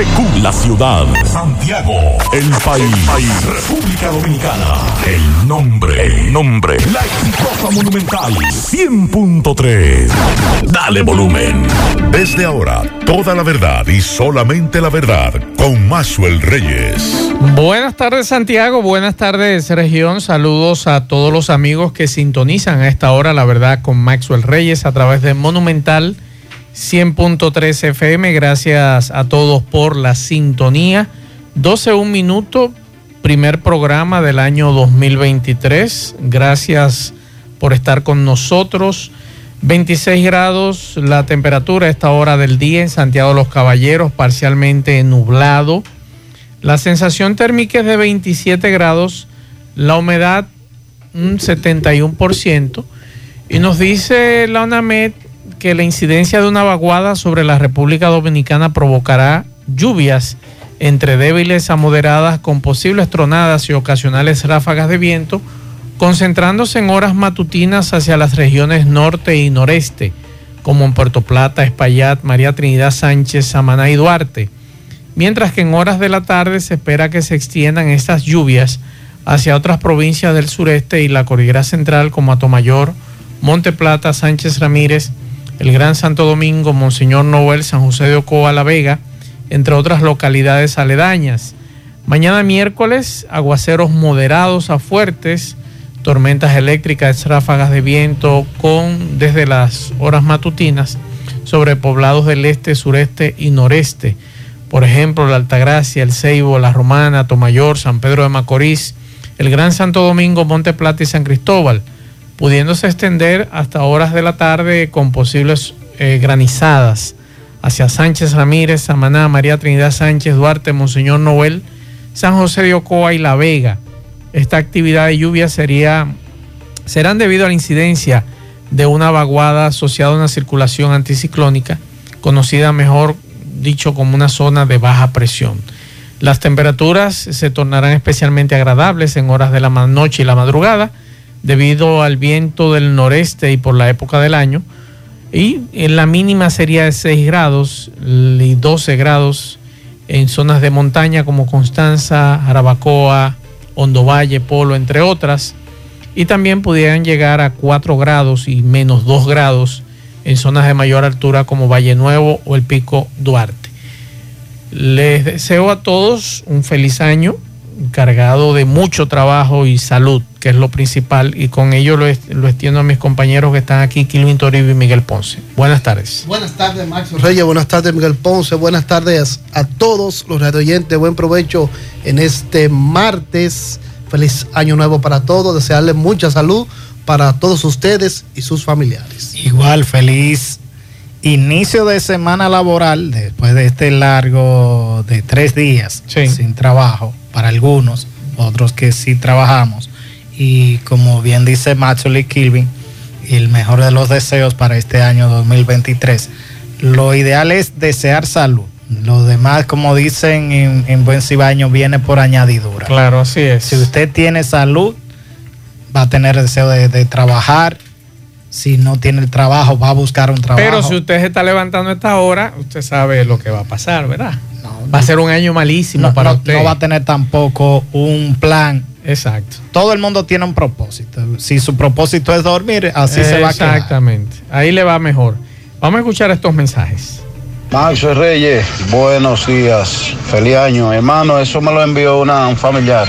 GQ, la ciudad. Santiago, el país. República Dominicana. El nombre, el nombre. La exitosa monumental. 100.3. Dale volumen. Desde ahora, toda la verdad y solamente la verdad con Maxwell Reyes. Buenas tardes Santiago, buenas tardes región, saludos a todos los amigos que sintonizan a esta hora la verdad con Maxwell Reyes a través de Monumental 100.3 FM. Gracias a todos por la sintonía. 12 un minuto, primer programa del año 2023. Gracias por estar con nosotros. 26 grados la temperatura a esta hora del día en Santiago de los Caballeros, parcialmente nublado. La sensación térmica es de 27 grados, la humedad un 71%. Y nos dice la UNAMED que la incidencia de una vaguada sobre la República Dominicana provocará lluvias entre débiles a moderadas con posibles tronadas y ocasionales ráfagas de viento, concentrándose en horas matutinas hacia las regiones norte y noreste, como en Puerto Plata, Espaillat, María Trinidad Sánchez, Samaná y Duarte, mientras que en horas de la tarde se espera que se extiendan estas lluvias hacia otras provincias del sureste y la cordillera central como Atomayor, Monte Plata, Sánchez Ramírez, el Gran Santo Domingo, Monseñor Noel, San José de Ocoa, La Vega, entre otras localidades aledañas. Mañana miércoles, aguaceros moderados a fuertes, tormentas eléctricas, ráfagas de viento con desde las horas matutinas sobre poblados del este, sureste y noreste. Por ejemplo, la Altagracia, el Ceibo, la Romana, Tomayor, San Pedro de Macorís, el Gran Santo Domingo, Monte Plata y San Cristóbal pudiéndose extender hasta horas de la tarde con posibles eh, granizadas hacia Sánchez Ramírez, Samaná, María Trinidad Sánchez, Duarte, Monseñor Noel, San José de Ocoa y La Vega. Esta actividad de lluvia sería, serán debido a la incidencia de una vaguada asociada a una circulación anticiclónica, conocida mejor dicho como una zona de baja presión. Las temperaturas se tornarán especialmente agradables en horas de la noche y la madrugada, debido al viento del noreste y por la época del año. Y en la mínima sería de 6 grados y 12 grados en zonas de montaña como Constanza, Jarabacoa, Hondo Valle, Polo, entre otras. Y también pudieran llegar a 4 grados y menos 2 grados en zonas de mayor altura como Valle Nuevo o el Pico Duarte. Les deseo a todos un feliz año cargado de mucho trabajo y salud, que es lo principal, y con ello lo, lo extiendo a mis compañeros que están aquí, Kilvin Toribio y Miguel Ponce. Buenas tardes. Buenas tardes, Max Reyes, buenas tardes, Miguel Ponce, buenas tardes a todos los radioyentes, buen provecho en este martes, feliz año nuevo para todos, desearles mucha salud para todos ustedes y sus familiares. Igual, feliz inicio de semana laboral, después de este largo de tres días sin trabajo para algunos, otros que sí trabajamos. Y como bien dice Maxwell Kilvin, el mejor de los deseos para este año 2023. Lo ideal es desear salud. Lo demás, como dicen en, Buen Cibaño, viene por añadidura. Claro, así es. Si usted tiene salud, va a tener deseo de, de trabajar, si no tiene el trabajo, va a buscar un trabajo. Pero si usted se está levantando a esta hora, usted sabe lo que va a pasar, ¿verdad? va a ser un año malísimo para usted. No va a tener tampoco un plan. Exacto. Todo el mundo tiene un propósito. Si su propósito es dormir, así se va a quedar. Exactamente. Ahí le va mejor. Vamos a escuchar estos mensajes. Maxo Reyes, buenos días, feliz año. Hermano, eso me lo envió una, un familiar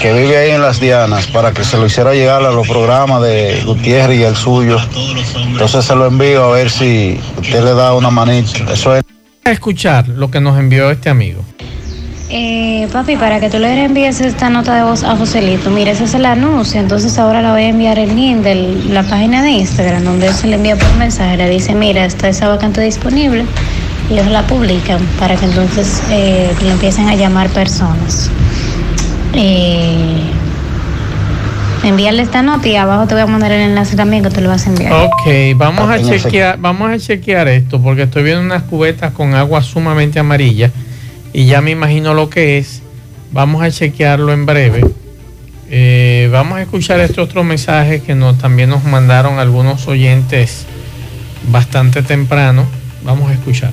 que vive ahí en Las Dianas para que se lo hiciera llegar a los programas de Gutiérrez y el suyo. Entonces se lo envío a ver si usted le da una manita. Eso es. A escuchar lo que nos envió este amigo. Eh, papi, para que tú le envíes esta nota de voz a Joselito, mira, ese es el anuncio, entonces ahora le voy a enviar el link de la página de Instagram donde se le envía por mensaje, le dice, mira, está esa vacante disponible y ellos la publican para que entonces eh, le empiecen a llamar personas. Eh, enviarle esta nota y abajo te voy a mandar el enlace también que tú lo vas a enviar. Ok, vamos a chequear, vamos a chequear esto porque estoy viendo unas cubetas con agua sumamente amarilla y ya me imagino lo que es. Vamos a chequearlo en breve. Eh, vamos a escuchar este otro mensaje que nos, también nos mandaron algunos oyentes bastante temprano. Vamos a escuchar.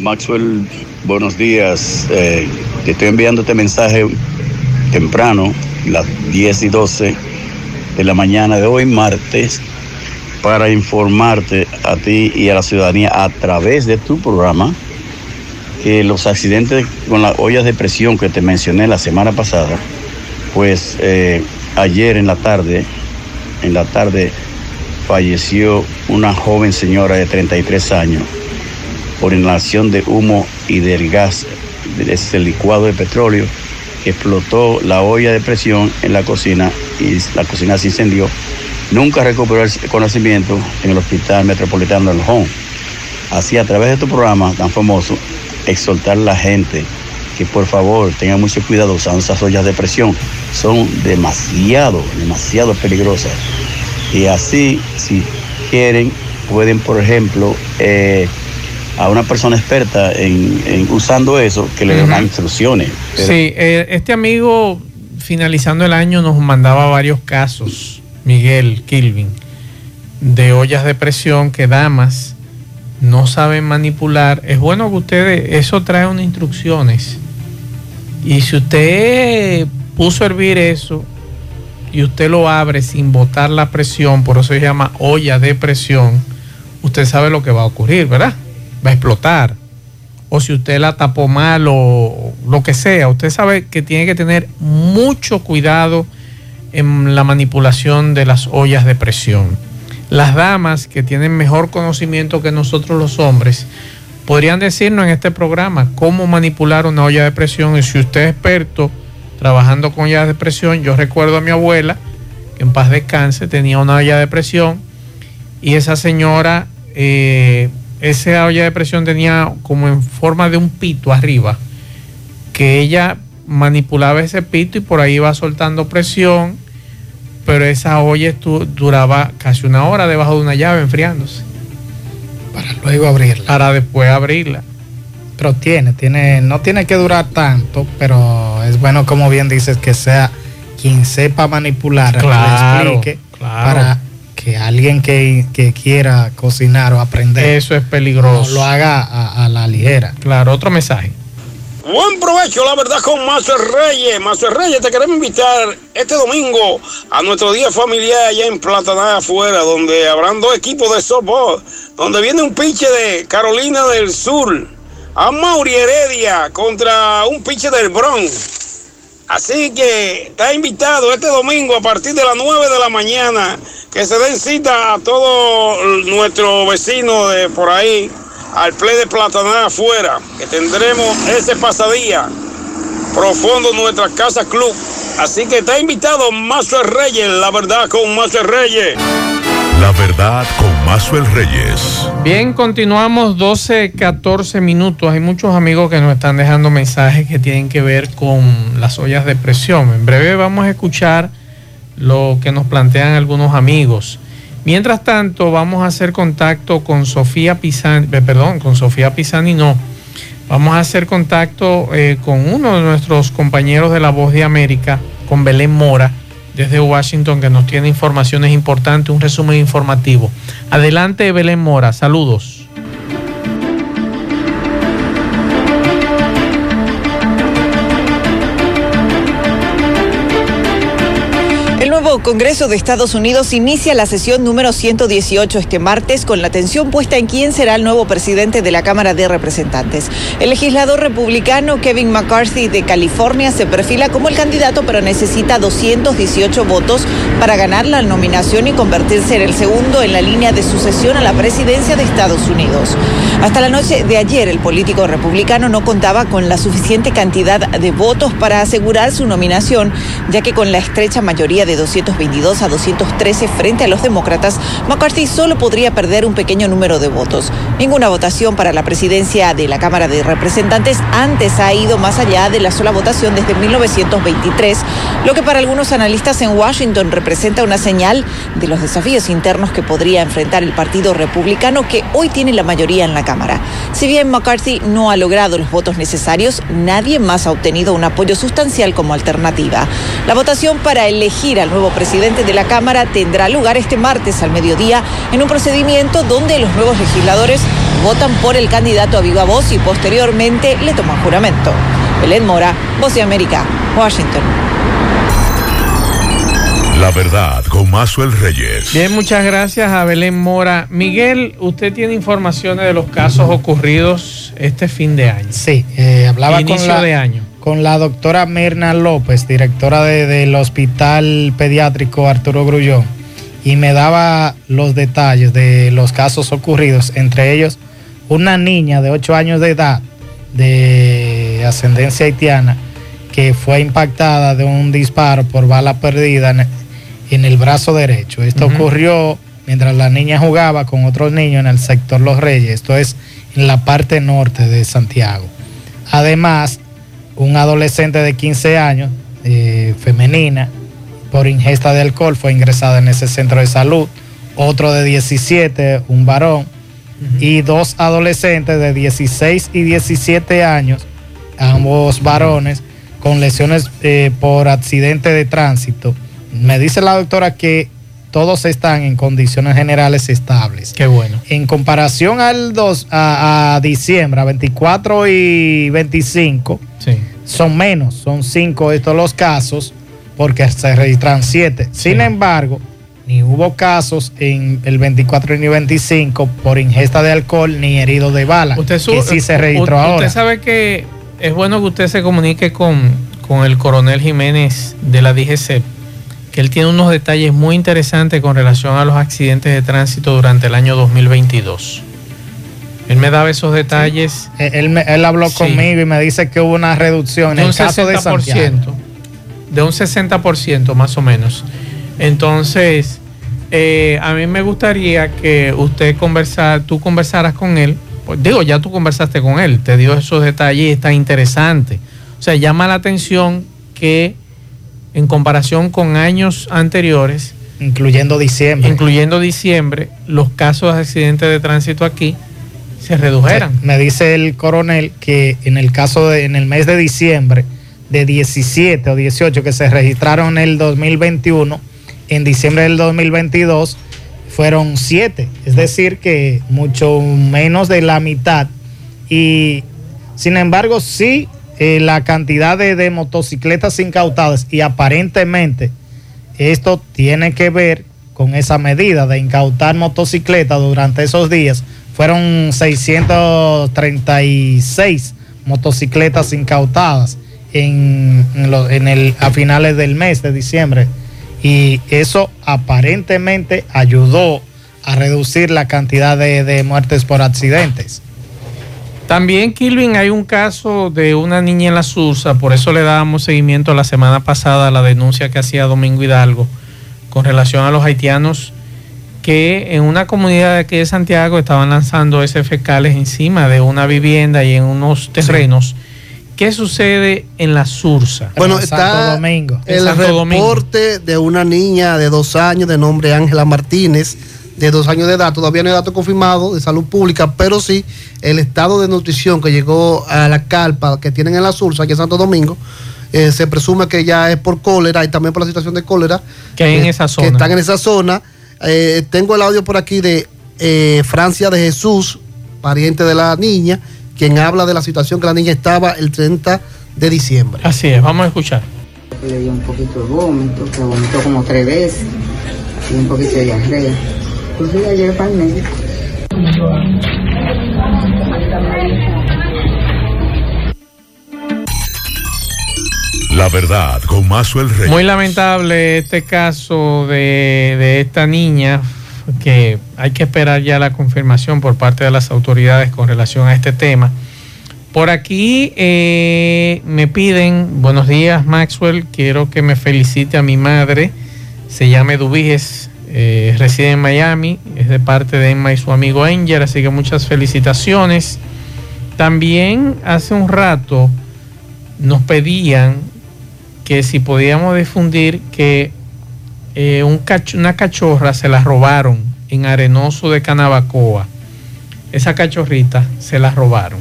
Maxwell buenos días. Eh, te estoy enviando este mensaje temprano, las 10 y 12 de la mañana de hoy, martes, para informarte a ti y a la ciudadanía a través de tu programa que los accidentes con las ollas de presión que te mencioné la semana pasada, pues eh, ayer en la tarde, en la tarde falleció una joven señora de 33 años por inhalación de humo y del gas, de ese licuado de petróleo que explotó la olla de presión en la cocina y la cocina se incendió. Nunca recuperó el conocimiento en el Hospital Metropolitano de Lojón. Así, a través de tu programa tan famoso, exhortar a la gente que por favor tengan mucho cuidado usando esas ollas de presión. Son demasiado, demasiado peligrosas. Y así, si quieren, pueden, por ejemplo, eh, a una persona experta en, usando eso que le den instrucciones. Sí, eh, este amigo finalizando el año nos mandaba varios casos, Miguel Kilvin, de ollas de presión que damas no saben manipular. Es bueno que ustedes, eso trae unas instrucciones. Y si usted puso a hervir eso y usted lo abre sin botar la presión, por eso se llama olla de presión, usted sabe lo que va a ocurrir, ¿verdad? Va a explotar. O si usted la tapó mal o lo que sea, usted sabe que tiene que tener mucho cuidado en la manipulación de las ollas de presión. Las damas que tienen mejor conocimiento que nosotros los hombres podrían decirnos en este programa cómo manipular una olla de presión. Y si usted es experto trabajando con ollas de presión, yo recuerdo a mi abuela que en paz descanse tenía una olla de presión y esa señora eh, esa olla de presión tenía como en forma de un pito arriba, que ella manipulaba ese pito y por ahí iba soltando presión, pero esa olla duraba casi una hora debajo de una llave enfriándose. Para luego abrirla. Para después abrirla. Pero tiene, tiene, no tiene que durar tanto, pero es bueno, como bien dices, que sea quien sepa manipular, claro, que para que alguien que, quiera cocinar o aprender. Eso es peligroso. lo haga a, la ligera. Claro, otro mensaje. Buen provecho, la verdad, con Mazo Reyes. Mazo Reyes, te queremos invitar este domingo a nuestro día familiar allá en Plataná afuera, donde habrán dos equipos de softball, donde viene un pinche de Carolina del Sur, a Mauri Heredia contra un pinche del Bronx. Así que está invitado este domingo a partir de las 9 de la mañana que se den cita a todos nuestros vecinos de por ahí, al Play de Plataná afuera, que tendremos ese pasadía profundo en nuestra casa club. Así que está invitado Mazo Reyes, la verdad con Mazo Reyes. La verdad con Mazuel Reyes. Bien, continuamos 12, 14 minutos. Hay muchos amigos que nos están dejando mensajes que tienen que ver con las ollas de presión. En breve vamos a escuchar lo que nos plantean algunos amigos. Mientras tanto, vamos a hacer contacto con Sofía Pisani, eh, perdón, con Sofía Pisani no. Vamos a hacer contacto eh, con uno de nuestros compañeros de La Voz de América, con Belén Mora desde Washington que nos tiene informaciones importantes, un resumen informativo. Adelante, Belén Mora, saludos. Congreso de Estados Unidos inicia la sesión número 118 este martes con la atención puesta en quién será el nuevo presidente de la Cámara de Representantes. El legislador republicano Kevin McCarthy de California se perfila como el candidato pero necesita 218 votos para ganar la nominación y convertirse en el segundo en la línea de sucesión a la presidencia de Estados Unidos. Hasta la noche de ayer el político republicano no contaba con la suficiente cantidad de votos para asegurar su nominación, ya que con la estrecha mayoría de 200 222 a 213 frente a los demócratas, McCarthy solo podría perder un pequeño número de votos. Ninguna votación para la presidencia de la Cámara de Representantes antes ha ido más allá de la sola votación desde 1923, lo que para algunos analistas en Washington representa una señal de los desafíos internos que podría enfrentar el Partido Republicano que hoy tiene la mayoría en la Cámara. Si bien McCarthy no ha logrado los votos necesarios, nadie más ha obtenido un apoyo sustancial como alternativa. La votación para elegir al nuevo nuevo presidente de la Cámara tendrá lugar este martes al mediodía en un procedimiento donde los nuevos legisladores votan por el candidato a viva voz y posteriormente le toman juramento. Belén Mora, Voz de América, Washington. La verdad con Mazuel Reyes. Bien, muchas gracias a Belén Mora. Miguel, usted tiene informaciones de los casos ocurridos este fin de año. Sí, eh, hablaba Inicio con la, de año. Con la doctora Mirna López, directora de- del Hospital Pediátrico Arturo Grullón, y me daba los detalles de los casos ocurridos, entre ellos una niña de 8 años de edad de ascendencia haitiana que fue impactada de un disparo por bala perdida en, en el brazo derecho. Esto ocurrió mientras la niña jugaba con otros niños en el sector Los Reyes, esto es en la parte norte de Santiago. Además, un adolescente de 15 años, eh, femenina, por ingesta de alcohol fue ingresada en ese centro de salud. Otro de 17, un varón, y dos adolescentes de 16 y 17 años, ambos varones, con lesiones eh, por accidente de tránsito. Me dice la doctora que todos están en condiciones generales estables. Qué bueno. En comparación al 2 a, a diciembre, a 24 y 25, Sí. son menos, son 5 estos los casos, porque se registran 7. Sin embargo, ni hubo casos en el 24 ni 25 por ingesta de alcohol ni herido de bala, Usted que sí se registró u- ahora. Usted sabe que es bueno que usted se comunique con, con el coronel Jiménez de la DGC, él tiene unos detalles muy interesantes con relación a los accidentes de tránsito durante el año 2022. Él me daba esos detalles Eh, Él, me- él habló Sí. conmigo y me dice que hubo una reducción en de un el caso de 60%, Santiago. de un 60% más o menos. Entonces, eh, a mí me gustaría que usted conversar, tú conversaras con él. Pues digo, ya tú conversaste con él, te dio esos detalles y está interesante. O sea, llama la atención que en comparación con años anteriores, incluyendo diciembre, incluyendo diciembre, los casos de accidentes de tránsito aquí se redujeran. Me dice el coronel que en el caso de, en el mes de diciembre, de 17 o 18 que se registraron en el 2021, en diciembre del 2022 fueron 7, es decir, que mucho menos de la mitad. Y sin embargo, sí, eh, la cantidad de, motocicletas incautadas y aparentemente esto tiene que ver con esa medida de incautar motocicletas durante esos días. Fueron 636 motocicletas incautadas en, en en el, a finales del mes de diciembre. Y eso aparentemente ayudó a reducir la cantidad de, de muertes por accidentes. También, Kilvin, hay un caso de una niña en la Sursa, por eso le dábamos seguimiento la semana pasada a la denuncia que hacía Domingo Hidalgo con relación a los haitianos que en una comunidad de aquí de Santiago estaban lanzando ese fecales encima de una vivienda y en unos terrenos. ¿Qué sucede en la Sursa? Bueno, está En el Santo Domingo. reporte de una niña de dos años de nombre Ángela Martínez, de dos años de edad. Todavía no hay dato confirmado de salud pública, pero sí el estado de nutrición que llegó a la carpa que tienen en la Sursa, aquí en Santo Domingo, eh, se presume que ya es por cólera y también por la situación de cólera. Que hay en eh, esa Que zona. están en esa zona. Eh, tengo el audio por aquí de eh, Francia de Jesús, pariente de la niña, quien habla de la situación que la niña estaba el 30 de diciembre. Así es, vamos a escuchar. Le dio un poquito de vómito, que vomitó como tres veces y un poquito de diarrea. Pues la llevé para el médico. La verdad con Mazuel Reyes. Muy lamentable este caso de, de esta niña, que hay que esperar ya la confirmación por parte de las autoridades con relación a este tema. Por aquí eh, me piden, buenos días Maxwell, quiero que me felicite a mi madre, se llama Eduviges, eh, reside en Miami, es de parte de Emma y su amigo Angel, así que muchas felicitaciones. También hace un rato nos pedían que si podíamos difundir que eh, un cach- una cachorra se la robaron en Arenoso de Canabacoa. Esa cachorrita se la robaron.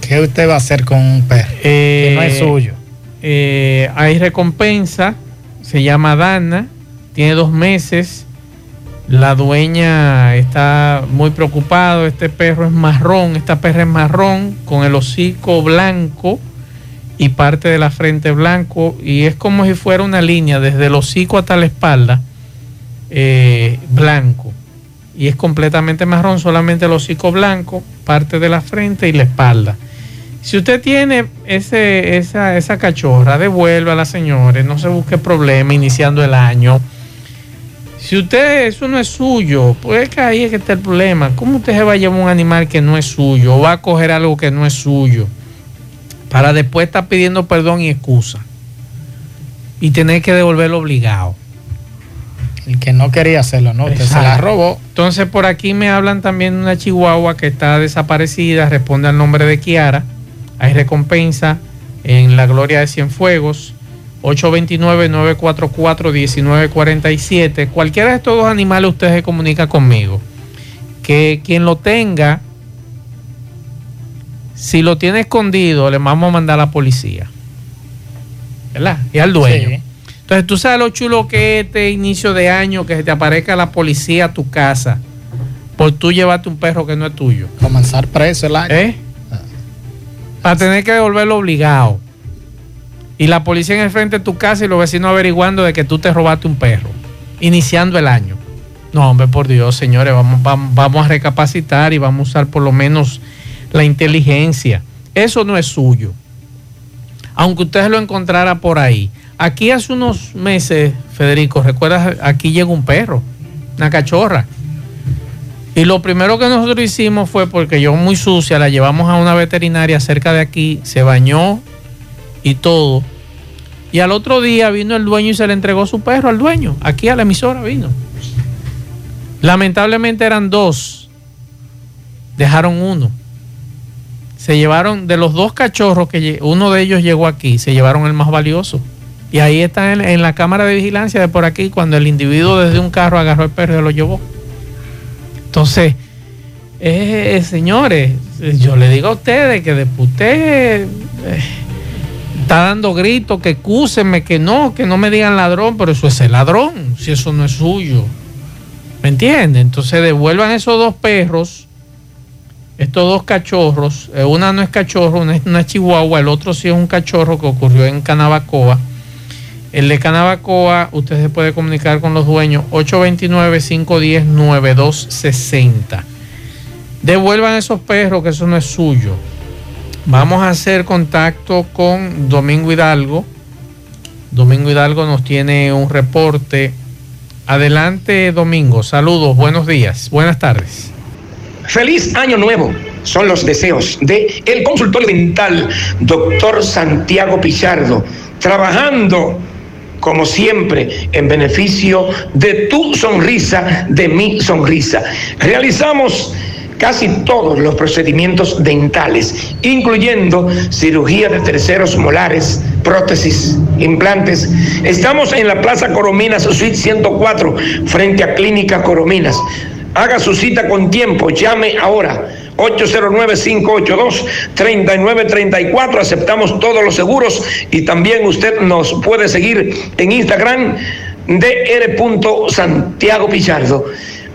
¿Qué usted va a hacer con un perro? que no es suyo. eh, hay recompensa, se llama Dana, tiene dos meses. La dueña está muy preocupada. Este perro es marrón, esta perra es marrón, con el hocico blanco y parte de la frente blanco. Y es como si fuera una línea desde el hocico hasta la espalda, eh, blanco. Y es completamente marrón, solamente el hocico blanco, parte de la frente y la espalda. Si usted tiene ese, esa, esa cachorra, devuelva a la señora, no se busque problema iniciando el año. Si usted, eso no es suyo, pues que ahí es que está el problema. ¿Cómo usted se va a llevar un animal que no es suyo o va a coger algo que no es suyo? Para después estar pidiendo perdón y excusa. Y tener que devolverlo obligado. El que no quería hacerlo, ¿no? Usted se la robó. Entonces por aquí me hablan también de una chihuahua que está desaparecida, responde al nombre de Kiara hay recompensa en la Gloria de Cienfuegos. 829-944-1947. Cualquiera de estos dos animales usted se comunica conmigo. Que quien lo tenga, si lo tiene escondido, le vamos a mandar a la policía. ¿Verdad? Y al dueño. Entonces tú sabes lo chulo que es este inicio de año, que se te aparezca la policía a tu casa por tú llevarte un perro que no es tuyo. Comenzar preso el año. ¿Eh? para tener que devolverlo obligado. Y la policía en el frente de tu casa y los vecinos averiguando de que tú te robaste un perro, iniciando el año. No, hombre, por Dios, señores, vamos, vamos, a recapacitar y vamos a usar por lo menos la inteligencia. Eso no es suyo. Aunque usted lo encontrara por ahí. Aquí hace unos meses, Federico, recuerdas, aquí llegó un perro, una cachorra. Y lo primero que nosotros hicimos fue, porque yo muy sucia, la llevamos a una veterinaria cerca de aquí, se bañó y todo. Y al otro día vino el dueño y se le entregó su perro al dueño. Aquí a la emisora vino. Lamentablemente eran dos. Dejaron uno. Se llevaron de los dos cachorros que uno de ellos llegó aquí, se llevaron el más valioso. Y ahí está en, la cámara de vigilancia de por aquí cuando el individuo desde un carro agarró el perro y lo llevó. Entonces, eh, señores, yo le digo a ustedes que después usted eh, está dando gritos, que cúsenme, que no, que no me digan ladrón, pero eso es el ladrón, si eso no es suyo. ¿Me entienden? Entonces devuelvan esos dos perros, estos dos cachorros, eh, una no es cachorro, una es una chihuahua, el otro sí es un cachorro que ocurrió en Canabacoa el de Canabacoa, usted se puede comunicar con los dueños 829-510-9260. Devuelvan esos perros, que eso no es suyo. Vamos a hacer contacto con Domingo Hidalgo. Domingo Hidalgo nos tiene un reporte. Adelante, Domingo. Saludos, buenos días, buenas tardes. Feliz año nuevo. Son los deseos de el consultor dental, doctor Santiago Pichardo, trabajando como siempre, en beneficio de tu sonrisa, de mi sonrisa. Realizamos casi todos los procedimientos dentales, incluyendo cirugía de terceros molares, prótesis, implantes. Estamos en la Plaza Corominas, Suite 104, frente a Clínica Corominas. Haga su cita con tiempo, llame ahora 809-582-3934. Aceptamos todos los seguros y también usted nos puede seguir en Instagram de Santiago Pichardo.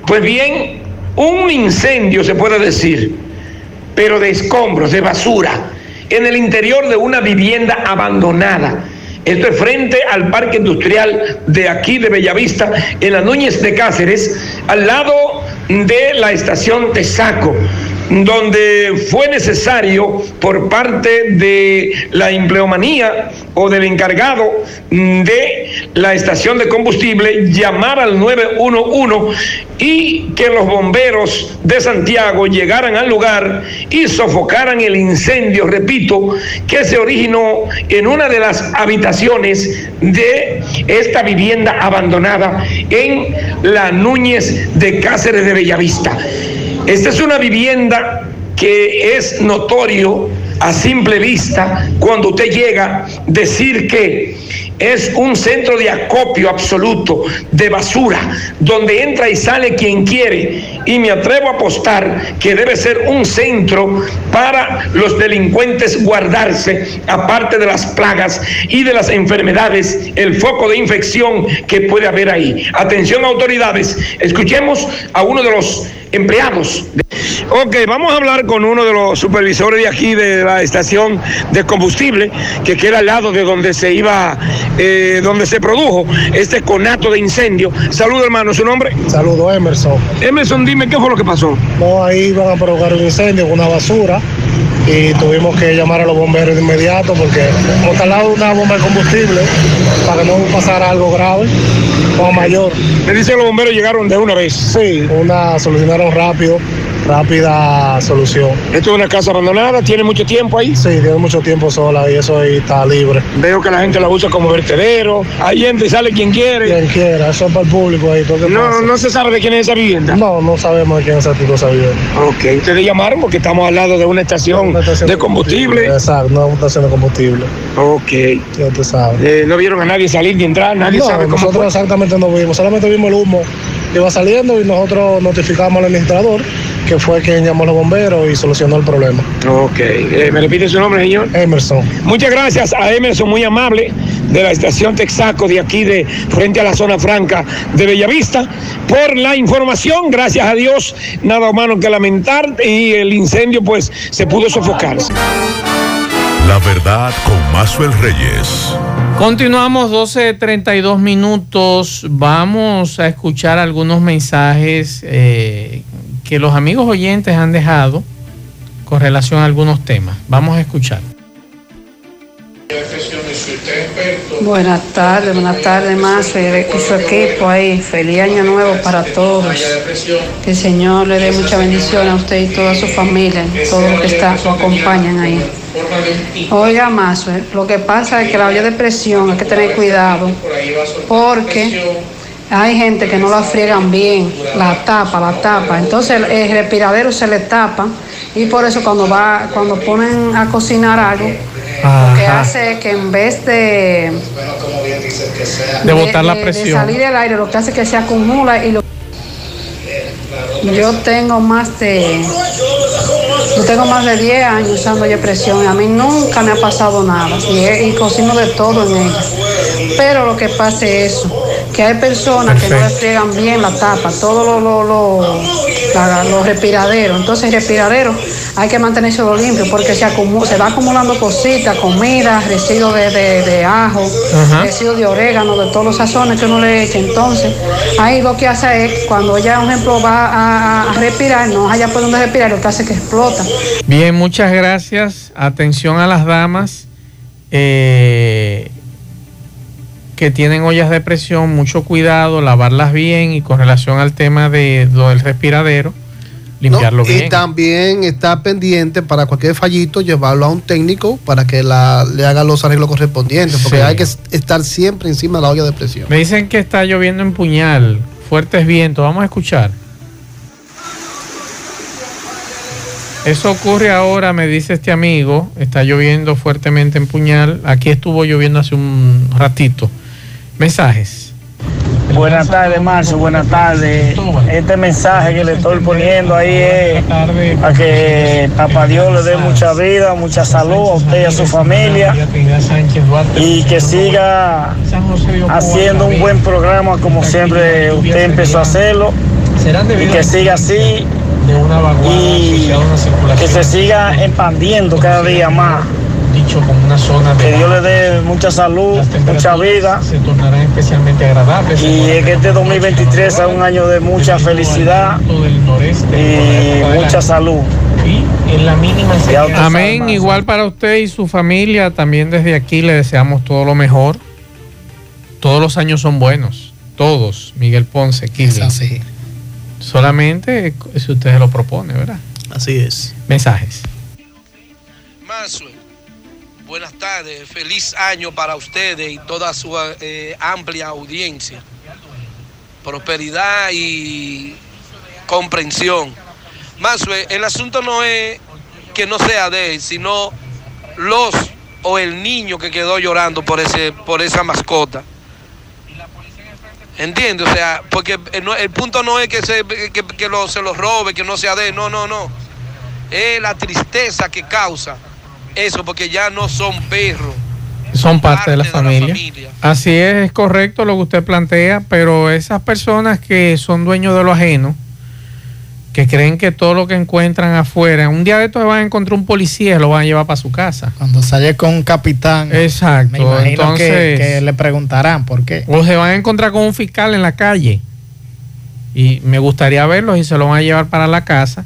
Pues bien, un incendio se puede decir, pero de escombros, de basura, en el interior de una vivienda abandonada. Esto es frente al parque industrial de aquí de Bellavista, en la Núñez de Cáceres, al lado de la estación Tesaco donde fue necesario por parte de la empleomanía o del encargado de la estación de combustible llamar al 911 y que los bomberos de Santiago llegaran al lugar y sofocaran el incendio, repito, que se originó en una de las habitaciones de esta vivienda abandonada en la Núñez de Cáceres de Bellavista. Esta es una vivienda que es notorio a simple vista cuando usted llega decir que es un centro de acopio absoluto de basura, donde entra y sale quien quiere. Y me atrevo a apostar que debe ser un centro para los delincuentes guardarse, aparte de las plagas y de las enfermedades, el foco de infección que puede haber ahí. Atención autoridades, escuchemos a uno de los empleados. Ok, vamos a hablar con uno de los supervisores de aquí de la estación de combustible que queda al lado de donde se iba, eh, donde se produjo este conato de incendio. Saludos hermano, ¿su nombre? Saludos Emerson. Emerson, dime qué fue lo que pasó. No, ahí iban a provocar un incendio con una basura y tuvimos que llamar a los bomberos de inmediato porque hemos talado una bomba de combustible para que no pasara algo grave o mayor. Me dicen los bomberos llegaron de una vez. Sí, una solucionaron rápido rápida solución. ¿Esto es una casa abandonada? ¿Tiene mucho tiempo ahí? Sí, tiene mucho tiempo sola y eso ahí está libre. Veo que la gente la usa como vertedero. Ahí entra y sale quien quiere. Quien quiera, eso es para el público ahí. No, no se sabe de quién es esa vivienda. No, no sabemos de quién es esa vivienda. Ok, ustedes llamaron porque estamos al lado de una estación, de combustible. Exacto, una estación de combustible. Ok. Ya usted sabe. Eh, no vieron a nadie salir ni entrar, nadie no, sabe cómo nosotros fue? exactamente no vimos, solamente vimos el humo que iba saliendo y nosotros notificamos al administrador que fue quien llamó a los bomberos y solucionó el problema. Ok, eh, ¿me repite su nombre, señor? Emerson. Muchas gracias a Emerson, muy amable, de la estación Texaco de aquí de frente a la zona franca de Bellavista, por la información. Gracias a Dios, nada humano que lamentar y el incendio pues se pudo sofocar. La verdad con Mazuel Reyes. Continuamos 12.32 minutos. Vamos a escuchar algunos mensajes eh, que los amigos oyentes han dejado con relación a algunos temas. Vamos a escuchar. Buenas tardes, buenas tardes más y su equipo ahí. Feliz año nuevo para todos. Que el Señor le dé mucha bendición a usted y toda su familia, todos los que está, lo acompañan ahí. Oiga más, lo que pasa es que la olla de presión hay que tener cuidado porque hay gente que no la friegan bien, la tapa, la tapa. Entonces el respiradero se le tapa y por eso cuando va, cuando ponen a cocinar algo, lo que hace es que en vez de De botar la de presión. salir el aire, lo que hace es que se acumula y lo yo tengo más de yo tengo más de 10 años usando ya presión y a mí nunca me ha pasado nada y, he- y cocino de todo en ella. Pero lo que pasa es eso, que hay personas que no friegan bien la tapa, todos los lo, lo- respiraderos. Entonces el respiradero hay que mantenerlo limpio porque se, acumu- se va acumulando cositas, comida, residuos de, de- de ajo, Ajá. residuos de orégano, de todos los sazones que uno le echa. Entonces, ahí lo que hace es, cuando ella, por ejemplo, va a, a respirar, no haya por dónde respirar, lo que hace es que explota. Bien, muchas gracias. Atención a las damas eh, que tienen ollas de presión, mucho cuidado, lavarlas bien y con relación al tema de lo del respiradero, limpiarlo ¿no? Y bien. también está pendiente para cualquier fallito llevarlo a un técnico para que la- le haga los arreglos correspondientes, porque Sí. hay que estar siempre encima de la olla de presión. Me dicen que está lloviendo en puñal, fuertes vientos, vamos a escuchar. Eso ocurre ahora, me dice este amigo, está lloviendo fuertemente en puñal, aquí estuvo lloviendo hace un ratito. Mensajes. Buenas tardes, Marcio. Buenas tardes. Este mensaje que le estoy poniendo ahí es a que Papá Dios le dé mucha vida, mucha salud a usted y a su familia y que siga haciendo un buen programa como siempre usted empezó a hacerlo y que siga así y que se siga expandiendo cada día más. Dicho como una zona Que Dios le dé mucha salud, mucha vida. Se tornarán especialmente agradables. Y es que este 2023 sea un año de mucha felicidad y mucha salud. en la mínima Amén, igual para usted y su familia. También desde aquí le deseamos todo lo mejor. Todos los años son buenos. Todos. Miguel Ponce, Kili. así. Solamente si usted lo propone, ¿verdad? Así es. Mensajes. Maxwell, buenas tardes, feliz año para ustedes y toda su eh, amplia audiencia. Prosperidad y comprensión. Maxwell, el asunto no es que no sea de él, sino los o el niño que quedó llorando por, ese, por esa mascota. ¿Entiendes? O sea, porque el, punto no es que, se, que, se los robe, que no sea de, no, no, no. Es la tristeza que causa eso, porque ya no son perros. Son parte, de, la, familia. Así es, es correcto lo que usted plantea, pero esas personas que son dueños de lo ajeno, que creen que todo lo que encuentran afuera, un día de estos van a encontrar un policía y lo van a llevar para su casa. Cuando sale con un capitán, exacto. Me imagino Entonces, que, le preguntarán por qué. O se van a encontrar con un fiscal en la calle. Y me gustaría verlos y se lo van a llevar para la casa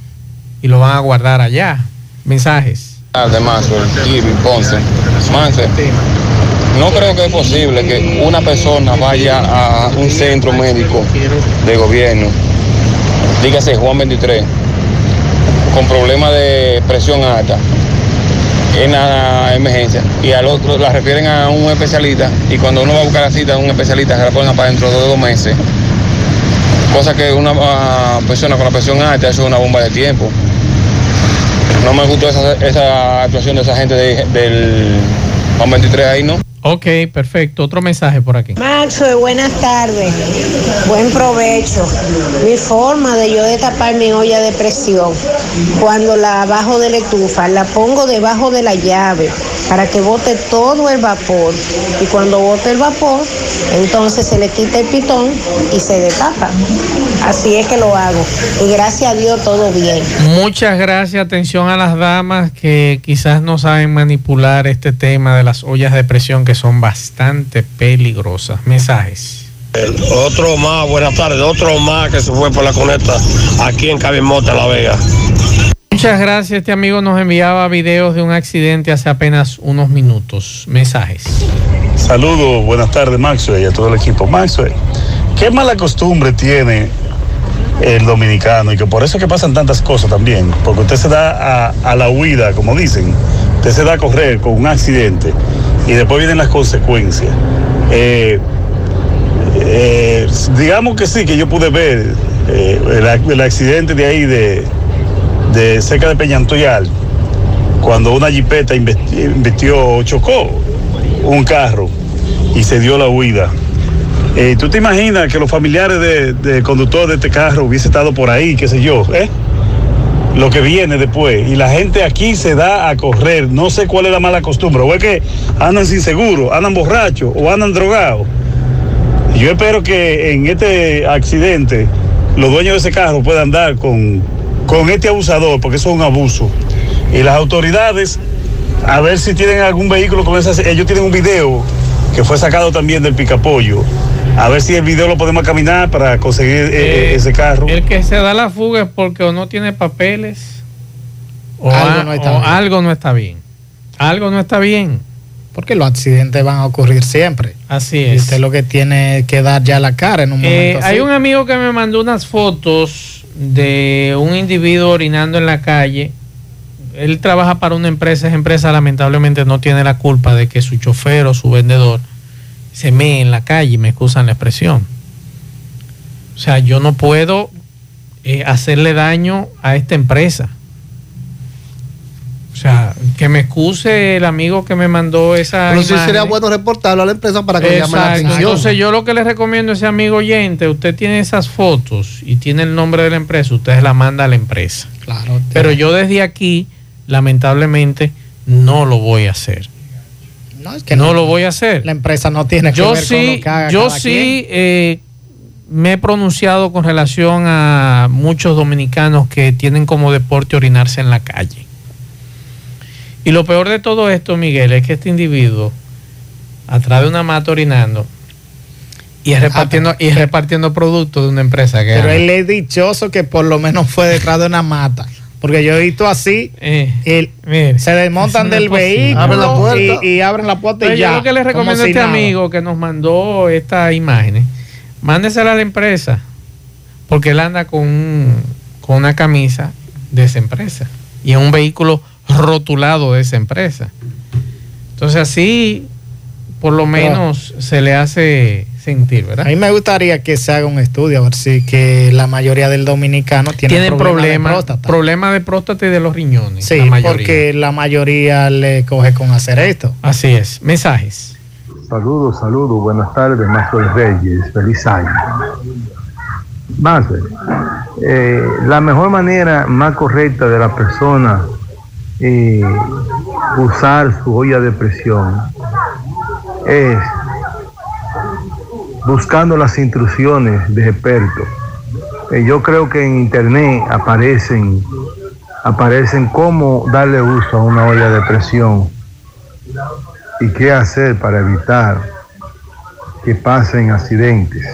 y lo van a guardar allá. Mensajes. Además, Ponce. no creo que es posible que una persona vaya a un centro médico de gobierno dígase Juan 23, con problemas de presión alta en la emergencia y al otro la refieren a un especialista y cuando uno va a buscar la cita a un especialista se la ponen para dentro de dos meses. Cosa que una ah, persona con la presión alta eso es una bomba de tiempo. No me gustó esa, actuación de esa gente del Juan 23 ahí, ¿no? Ok, perfecto. Otro mensaje por aquí. Maxo, buenas tardes. Buen provecho. Mi forma de yo destapar mi olla de presión, cuando la bajo de la estufa, la pongo debajo de la llave para que bote todo el vapor. Y cuando bote el vapor, entonces se le quita el pitón y se destapa. Así es que lo hago. Y gracias a Dios todo bien. Muchas gracias. Atención a las damas que quizás no saben manipular este tema de las ollas de presión que son bastante peligrosas. Mensajes. Otro más, buenas tardes, otro más que se fue por la conecta aquí en Cabimota, La Vega. Muchas gracias, este amigo nos enviaba videos de un accidente hace apenas unos minutos. Mensajes. Saludos, buenas tardes Maxwell y a todo el equipo. Maxwell, ¿qué mala costumbre tiene el dominicano y que por eso es que pasan tantas cosas también? Porque usted se da a, a la huida, como dicen, usted se da a correr con un accidente y después vienen las consecuencias. Eh, eh, digamos que sí, que yo pude ver eh, el, accidente de ahí de, cerca de Peñantoyal, cuando una jipeta investió, chocó un carro y se dio la huida. ¿Tú te imaginas que los familiares del de conductor de este carro hubiese estado por ahí, qué sé yo? ¿eh? Lo que viene después. Y la gente aquí se da a correr. No sé cuál es la mala costumbre. O es que andan sin seguro, andan borrachos o andan drogados. Yo espero que en este accidente los dueños de ese carro puedan andar con, con este abusador, porque eso es un abuso. Y las autoridades, a ver si tienen algún vehículo con esas. Ellos tienen un video que fue sacado también del picapollo a ver si el video lo podemos caminar para conseguir eh, eh, ese carro. El que se da la fuga es porque o no tiene papeles o, algo, no está, algo no está bien. Algo no está bien. Porque los accidentes van a ocurrir siempre. Así es. Y usted lo que tiene que dar ya la cara en un momento. Eh, hay un amigo que me mandó unas fotos de un individuo orinando en la calle. Él trabaja para una empresa, esa empresa lamentablemente no tiene la culpa de que su chofer o su vendedor se me en la calle, me excusan la expresión. O sea, yo no puedo eh, hacerle daño a esta empresa. O sea, que me excuse el amigo que me mandó esa. Pero sí sería bueno reportarlo a la empresa para que le llame la atención. Entonces, yo lo que le recomiendo a ese amigo oyente, usted tiene esas fotos y tiene el nombre de la empresa, usted la manda a la empresa. Claro. Pero yo desde aquí, lamentablemente, no lo voy a hacer. No, es que no, lo voy a hacer. La empresa no tiene que yo ver sí, con lo que haga Yo sí eh, me he pronunciado con relación a muchos dominicanos que tienen como deporte orinarse en la calle. Y lo peor de todo esto, Miguel, es que este individuo, atrás de una mata orinando, y es repartiendo, y repartiendo productos de una empresa que. Pero él es dichoso que por lo menos fue detrás de una mata. Porque yo he visto así, eh, se desmontan del vehículo y, abren la puerta y ya. Yo lo que le recomiendo a este amigo que nos mandó estas imágenes, mándesela a la empresa, porque él anda con, con una camisa de esa empresa y es un vehículo rotulado de esa empresa. Entonces así, por lo menos, se le hace sentir, ¿verdad? A mí me gustaría que se haga un estudio a ver si que la mayoría del dominicano tiene Tienen problemas problemas de próstata. problemas de próstata y de los riñones. Sí, la porque la mayoría le coge con hacer esto. Así es. Mensajes. Saludos, saludos, buenas tardes, Mazo Reyes, feliz año. Mazo, eh, la mejor manera más correcta de la persona eh, usar su olla de presión es buscando las instrucciones de expertos. Eh, yo creo que en internet aparecen aparecen cómo darle uso a una olla de presión y qué hacer para evitar que pasen accidentes.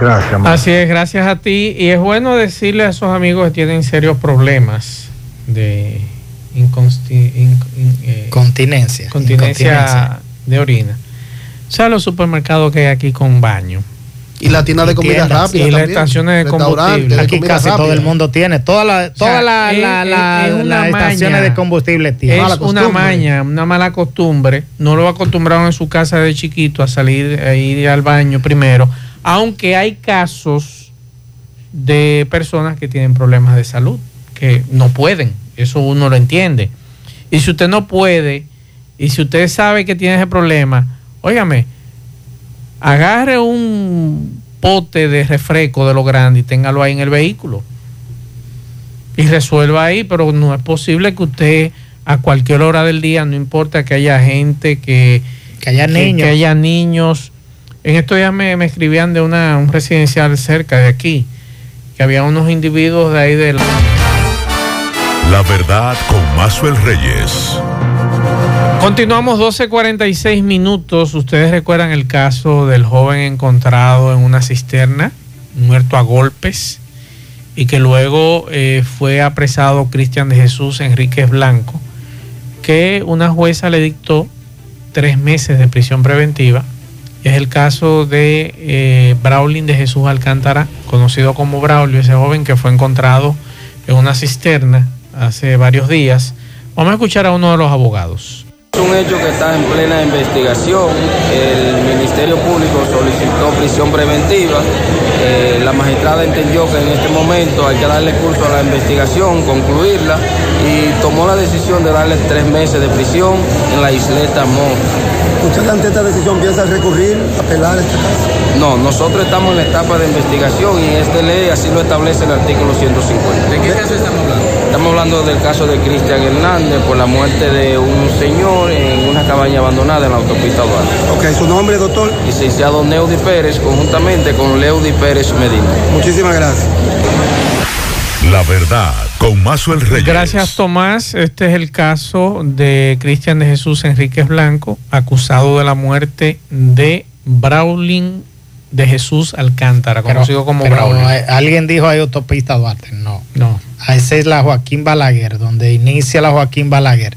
Gracias. Mazo. Así es, gracias a ti. Y es bueno decirle a esos amigos que tienen serios problemas de inconsti- in- in- eh, Continencia. continencia Incontinencia. de orina. Sea, los supermercados que hay aquí con baño. Y la tienda de comida tiendas, rápida. y las estaciones de combustible. de Aquí casi todo el mundo tiene. Todas las O sea, todas las es- la, es- la- es una las estaciones de combustible tienen. Es una maña, una mala costumbre. No lo acostumbraron en su casa de chiquito a salir a ir al baño primero. Aunque hay casos de personas que tienen problemas de salud, que no pueden. Eso uno lo entiende. Y si usted no puede, y si usted sabe que tiene ese problema, óigame, agarre un pote de refresco de lo grande y téngalo ahí en el vehículo y resuelva ahí, pero no es posible que usted a cualquier hora del día, no importa que haya gente, que, Que haya niños. que haya niños. En estos días me, me escribían de una, un residencial cerca de aquí, que había unos individuos de ahí de la... La verdad con Mazuel Reyes. Continuamos 12.46 minutos. Ustedes recuerdan el caso del joven encontrado en una cisterna, muerto a golpes, y que luego eh, fue apresado Cristian de Jesús Enríquez Blanco, que una jueza le dictó tres meses de prisión preventiva. Es el caso de eh, Braulín de Jesús Alcántara, conocido como Braulio, ese joven que fue encontrado en una cisterna hace varios días. Vamos a escuchar a uno de los abogados. Un hecho que está en plena investigación. El Ministerio Público solicitó prisión preventiva. Eh, la magistrada entendió que en este momento hay que darle curso a la investigación, concluirla y tomó la decisión de darle tres meses de prisión en la isleta Mo. ¿Usted ante esta decisión piensa recurrir, apelar este caso? No, nosotros estamos en la etapa de investigación y esta ley así lo establece el artículo 150. ¿De qué caso estamos hablando? Estamos hablando del caso de Cristian Hernández por la muerte de un señor en una cabaña abandonada en la autopista Duarte. Ok, su nombre, doctor. Licenciado Neudi Pérez, conjuntamente con Leudi Pérez Medina. Muchísimas gracias. La verdad con Mazuel Reyes. Gracias Tomás. Este es el caso de Cristian de Jesús Enríquez Blanco, acusado de la muerte de Braulín de Jesús Alcántara, Pero- conocido como pero, Braulín. eh, Alguien dijo hay autopista Duarte. No. No. Ah, Esa es la Joaquín Balaguer, donde inicia la Joaquín Balaguer.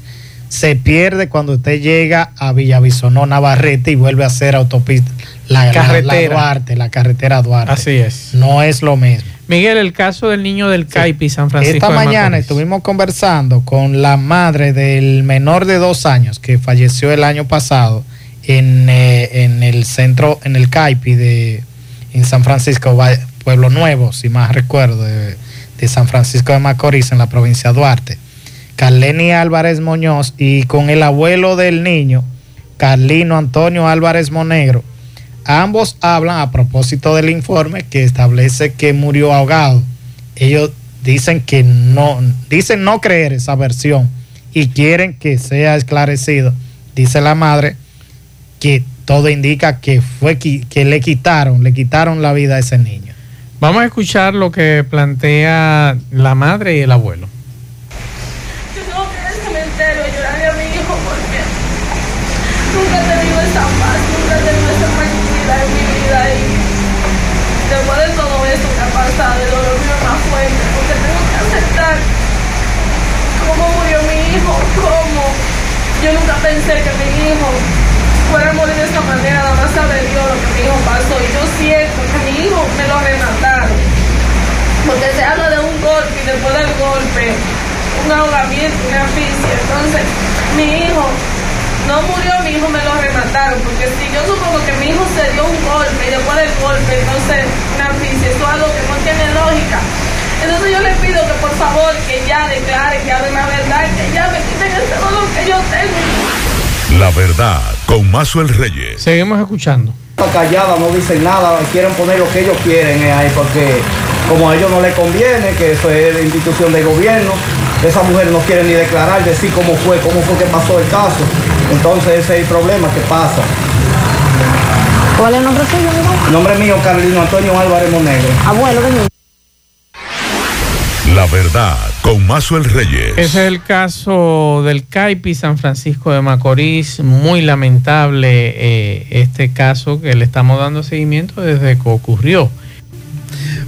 Se pierde cuando usted llega a Villavisonó, Navarrete y vuelve a hacer autopista. La, la- la Carretera. Duarte, la carretera Duarte. Así es. No es lo mismo. Miguel, el caso del niño del Caipi, San Francisco. Esta de mañana estuvimos conversando con la madre del menor de dos años que falleció el año pasado en, eh, en el centro, en el CAIPI de en San Francisco, Pueblo Nuevo, si más recuerdo, de, de San Francisco de Macorís, en la provincia de Duarte. Carleni Álvarez Muñoz y con el abuelo del niño, Carlino Antonio Álvarez Monegro. Ambos hablan a propósito del informe que establece que murió ahogado. Ellos dicen que no, dicen no creer esa versión y quieren que sea esclarecido. Dice la madre que todo indica que fue que le quitaron, le quitaron la vida a ese niño. Vamos a escuchar lo que plantea la madre y el abuelo. Yo tengo que ir al cementerio a llorarle a mi hijo porque nunca he tenido esa paz, nunca he tenido esa tranquilidad en mi vida y después de todo esto que ha pasado, el dolor mío es más fuerte porque tengo que aceptar cómo murió mi hijo, cómo yo nunca pensé que mi hijo fuera a morir de esta manera, nada más sabe Dios lo que mi hijo pasó y yo siento que mi hijo me lo remataron porque se habla de un golpe y después del golpe un ahogamiento, una asfixia. Entonces, mi hijo no murió mi hijo, me lo remataron, porque si yo supongo que mi hijo se dio un golpe y después del golpe, entonces una crisis, eso es algo que no tiene lógica. Entonces yo le pido que por favor que ya declare, que hablen la verdad, que ya me quiten ese dolor que yo tengo. La verdad, con Mazo el Reyes. Seguimos escuchando. Está callada, no dicen nada, quieren poner lo que ellos quieren eh, ahí, porque como a ellos no les conviene, que eso es la institución del gobierno, esa mujer no quiere ni declarar, decir cómo fue, cómo fue que pasó el caso. Entonces ese es el problema que pasa. ¿Cuál es el nombre suyo? Nombre mío, Carlino Antonio Álvarez Monegro. Abuelo de mí. La verdad, con Mazo el Reyes. Ese es el caso del CAIPI San Francisco de Macorís. Muy lamentable eh, este caso que le estamos dando seguimiento desde que ocurrió.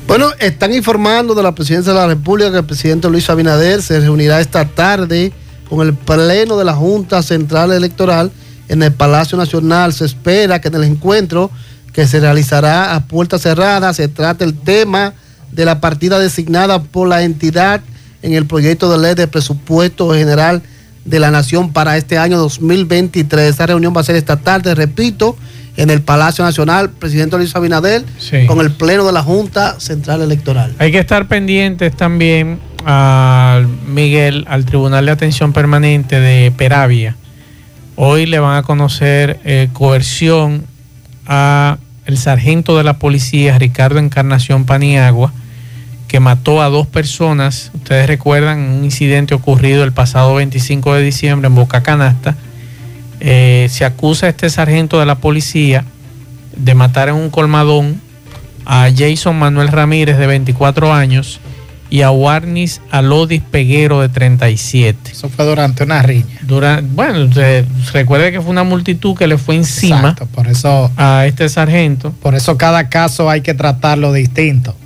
Bueno, están informando de la presidencia de la República que el presidente Luis Abinader se reunirá esta tarde con el pleno de la Junta Central Electoral en el Palacio Nacional. Se espera que en el encuentro que se realizará a puertas cerradas se trate el tema de la partida designada por la entidad en el proyecto de ley de presupuesto general de la Nación para este año 2023. Esta reunión va a ser esta tarde, repito, en el Palacio Nacional, presidente Luis Abinader, Sí. con el pleno de la Junta Central Electoral. Hay que estar pendientes también al Miguel, al Tribunal de Atención Permanente de Peravia. Hoy le van a conocer eh, coerción a el sargento de la policía, Ricardo Encarnación Paniagua, que mató a dos personas. Ustedes recuerdan un incidente ocurrido el pasado 25 de diciembre en Boca Canasta. Eh, se acusa a este sargento de la policía de matar en un colmadón a Jason Manuel Ramírez de 24 años y a Warnis Alodis Peguero de 37. Eso fue durante una riña. Durante, bueno, se- recuerde que fue una multitud que le fue encima Exacto, por eso a este sargento. Por eso cada caso hay que tratarlo distinto.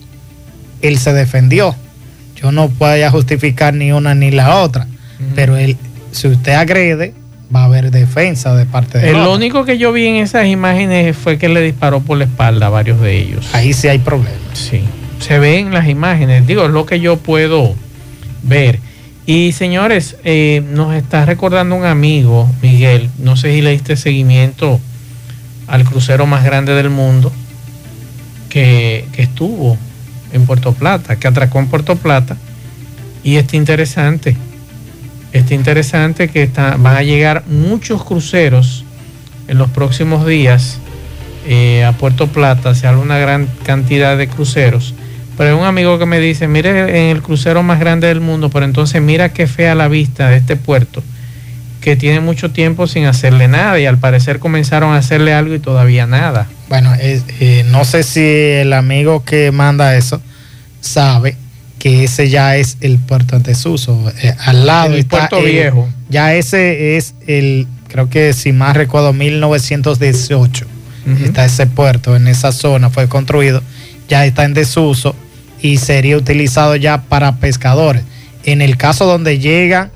Él se defendió. Yo no voy a justificar ni una ni la otra. Pero él, si usted agrede, va a haber defensa de parte de El lo único que yo vi en esas imágenes fue que le disparó por la espalda a varios de ellos. Ahí sí hay problemas. Sí. Se ven las imágenes. Digo, es lo que yo puedo ver. Y señores, eh, nos está recordando un amigo, Miguel. No sé si le diste seguimiento al crucero más grande del mundo que, que estuvo en Puerto Plata, que atracó en Puerto Plata. Y está interesante. Está interesante que está- van a llegar muchos cruceros en los próximos días eh, a Puerto Plata. Se habla una gran cantidad de cruceros. Pero hay un amigo que me dice, mire en el crucero más grande del mundo, pero entonces mira qué fea la vista de este puerto, que tiene mucho tiempo sin hacerle nada y al parecer comenzaron a hacerle algo y todavía nada. Bueno, eh, eh, no sé si el amigo que manda eso sabe que ese ya es el puerto en desuso. Eh, al lado El está puerto viejo. Ya ese es el, creo que si más recuerdo, 1918. Está ese puerto en esa zona, fue construido, ya está en desuso y sería utilizado ya para pescadores. En el caso donde llega,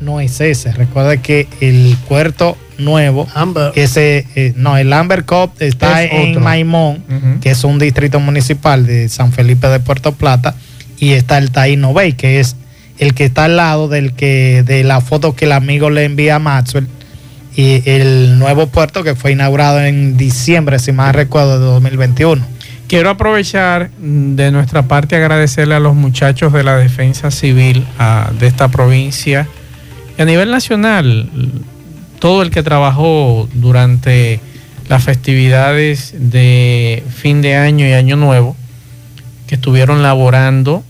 no es ese. Recuerda que el puerto nuevo, ese, eh, no, el Amber Cop está Es en otro. Maimón, que es un distrito municipal de San Felipe de Puerto Plata, y está el Taino Bay, que es el que está al lado del que de la foto que el amigo le envía a Maxwell y el nuevo puerto que fue inaugurado en diciembre, si más recuerdo, de 2021. Quiero aprovechar mm, de nuestra parte agradecerle a los muchachos de la defensa civil ah, de esta provincia a nivel nacional, todo el que trabajó durante las festividades de fin de año y año nuevo, que estuvieron laborando.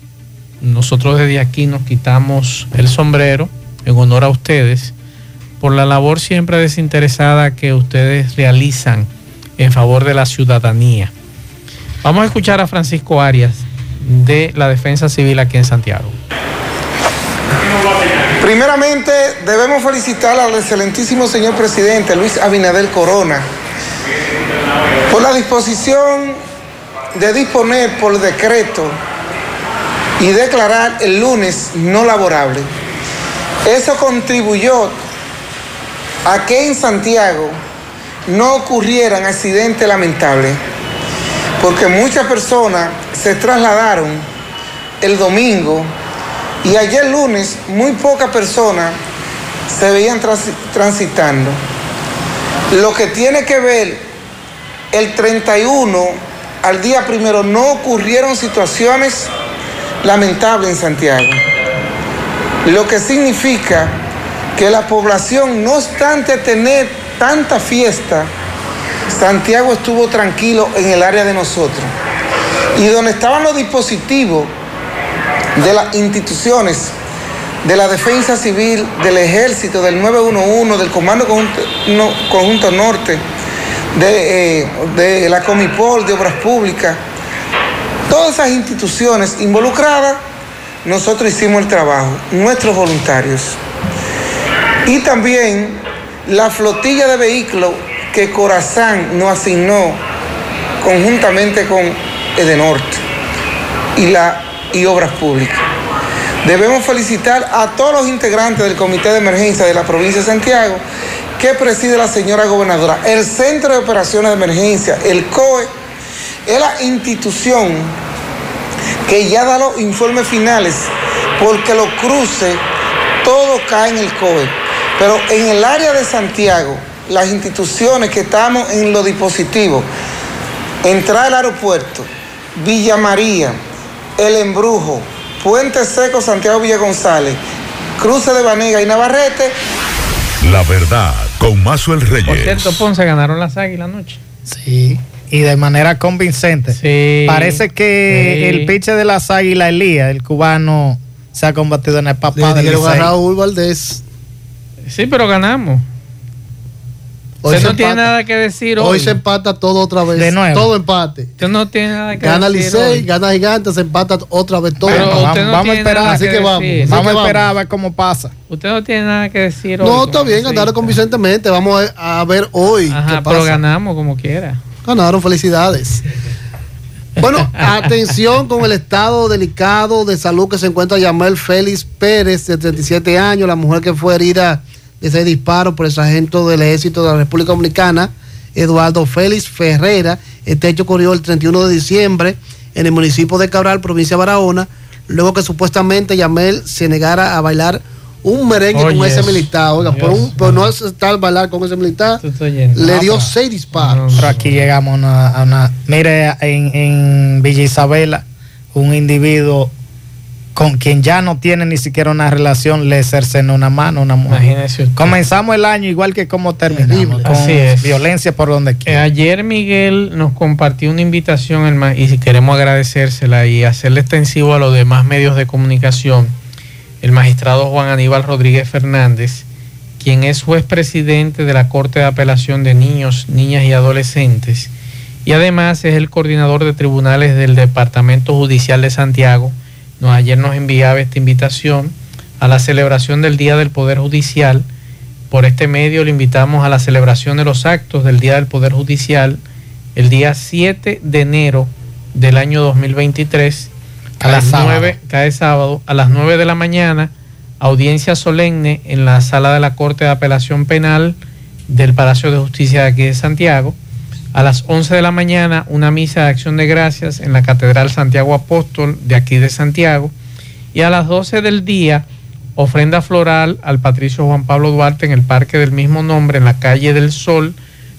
Nosotros desde aquí nos quitamos el sombrero en honor a ustedes por la labor siempre desinteresada que ustedes realizan en favor de la ciudadanía. Vamos a escuchar a Francisco Arias de la Defensa Civil aquí en Santiago. Primeramente, debemos felicitar al excelentísimo señor presidente Luis Abinader Corona por la disposición de disponer por decreto y declarar el lunes no laborable. Eso contribuyó a que en Santiago no ocurrieran accidentes lamentables, porque muchas personas se trasladaron el domingo y ayer lunes muy pocas personas se veían transi- transitando. Lo que tiene que ver el 31 al día primero no ocurrieron situaciones lamentables en Santiago. Lo que significa que la población, no obstante tener tanta fiesta, Santiago estuvo tranquilo en el área de nosotros. Y donde estaban los dispositivos de las instituciones, de la Defensa Civil, del Ejército, del 911, del Comando Conjunto, no, Conjunto Norte, de, eh, de la Comipol, de Obras Públicas, todas esas instituciones involucradas, nosotros hicimos el trabajo, nuestros voluntarios. Y también la flotilla de vehículos que Corazán nos asignó conjuntamente con Edenorte y, la, y Obras Públicas. Debemos felicitar a todos los integrantes del Comité de Emergencia de la provincia de Santiago que preside la señora gobernadora. El Centro de Operaciones de Emergencia, el COE, es la institución que ya da los informes finales porque los cruces, todo cae en el COE. Pero en el área de Santiago, las instituciones que estamos en los dispositivos, entrada al aeropuerto, Villa María, El Embrujo, Puente Seco, Santiago Villa González, Cruce de Banega y Navarrete. La verdad, con Mazuel Reyes. Por cierto, Ponce ganaron las águilas anoche. Sí. Y de manera convincente. Sí. Parece que Sí. el pitcher de las águilas, Elías, el cubano, se ha convertido en el papá Le del dieron a Licey. Raúl Valdés. Sí, pero ganamos. Hoy Usted se no tiene empata. nada que decir hoy. Hoy se empata todo otra vez. De nuevo. Todo empate. Usted no tiene nada que Gana decir Licey, hoy. gana Gigante, se empata otra vez todo. Pero Bueno, usted no vamos a esperar. nada Así que vamos. Así Vamos que a esperar a ver cómo pasa. Usted no tiene nada que decir hoy. No, está bien, ganaron convincentemente. Vamos a, a ver hoy Ajá, qué pero ganamos como quiera. Ganaron, felicidades. Bueno, atención con el estado delicado de salud que se encuentra Yamel Félix Pérez, de 37 años, la mujer que fue herida ese disparo por el sargento del ejército de la República Dominicana, Eduardo Félix Ferrera. Este hecho ocurrió el 31 de diciembre en el municipio de Cabral, provincia de Barahona, luego que supuestamente Yamel se negara a bailar un merengue con ese militar. Oiga, por, un- por no aceptar bailar con ese militar, le dio seis disparos. Pero aquí llegamos a una, a una- Mire, en, en Villa Isabela, un individuo con quien ya no tiene ni siquiera una relación, le cercenó una mano una mujer. Imagínese usted. Comenzamos el año igual que como terminamos, con Así es. violencia por donde Eh, quiera. ayer Miguel nos compartió una invitación y si queremos agradecérsela y hacerle extensivo a los demás medios de comunicación. El magistrado Juan Aníbal Rodríguez Fernández, quien es juez presidente de la Corte de Apelación de Niños, Niñas y Adolescentes, y además es el coordinador de tribunales del Departamento Judicial de Santiago. Ayer nos enviaba esta invitación a la celebración del Día del Poder Judicial. Por este medio le invitamos a la celebración de los actos del Día del Poder Judicial el día 7 de enero del año 2023 a Cada las sábado. 9, cada sábado, a las 9 de la mañana, audiencia solemne en la sala de la Corte de Apelación Penal del Palacio de Justicia de aquí de Santiago. A las 11 de la mañana, una misa de acción de gracias en la Catedral Santiago Apóstol de aquí de Santiago. Y a las 12 del día, ofrenda floral al Patricio Juan Pablo Duarte en el parque del mismo nombre, en la calle del Sol,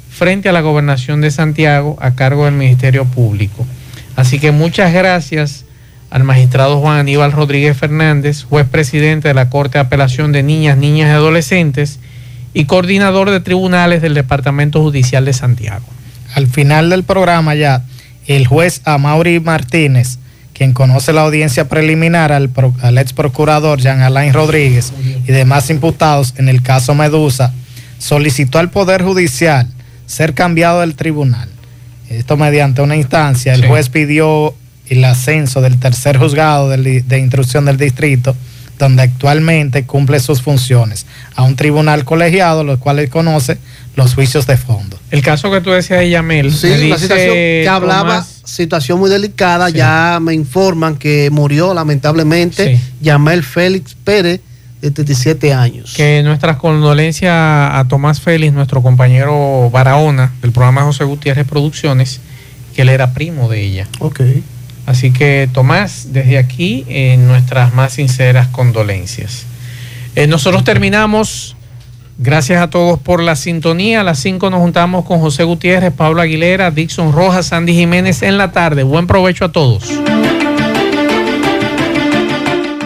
frente a la gobernación de Santiago, a cargo del Ministerio Público. Así que muchas gracias al magistrado Juan Aníbal Rodríguez Fernández, juez presidente de la Corte de Apelación de Niñas, Niñas y Adolescentes y coordinador de tribunales del Departamento Judicial de Santiago. Al final del programa ya, el juez Amaury Martínez, quien conoce la audiencia preliminar al, pro- al ex procurador Jean Alain Rodríguez y demás imputados en el caso Medusa, solicitó al Poder Judicial ser cambiado del tribunal. Esto mediante una instancia. El Sí. juez pidió el ascenso del tercer juzgado de instrucción del distrito, donde actualmente cumple sus funciones, a un tribunal colegiado, los cuales conoce los juicios de fondo. El caso que tú decías de Yamel, Sí, situación que hablaba, Tomás- situación muy delicada, ya me informan que murió lamentablemente Yamel Félix Pérez, de 37 años. que nuestras condolencias a Tomás Félix, nuestro compañero Barahona del programa José Gutiérrez Producciones, que él era primo de ella. Ok. Así que Tomás, desde aquí, eh, nuestras más sinceras condolencias. Eh, nosotros terminamos Gracias a todos por la sintonía. A las 5 nos juntamos con José Gutiérrez, Pablo Aguilera, Dixon Rojas, Sandy Jiménez en la tarde. Buen provecho a todos.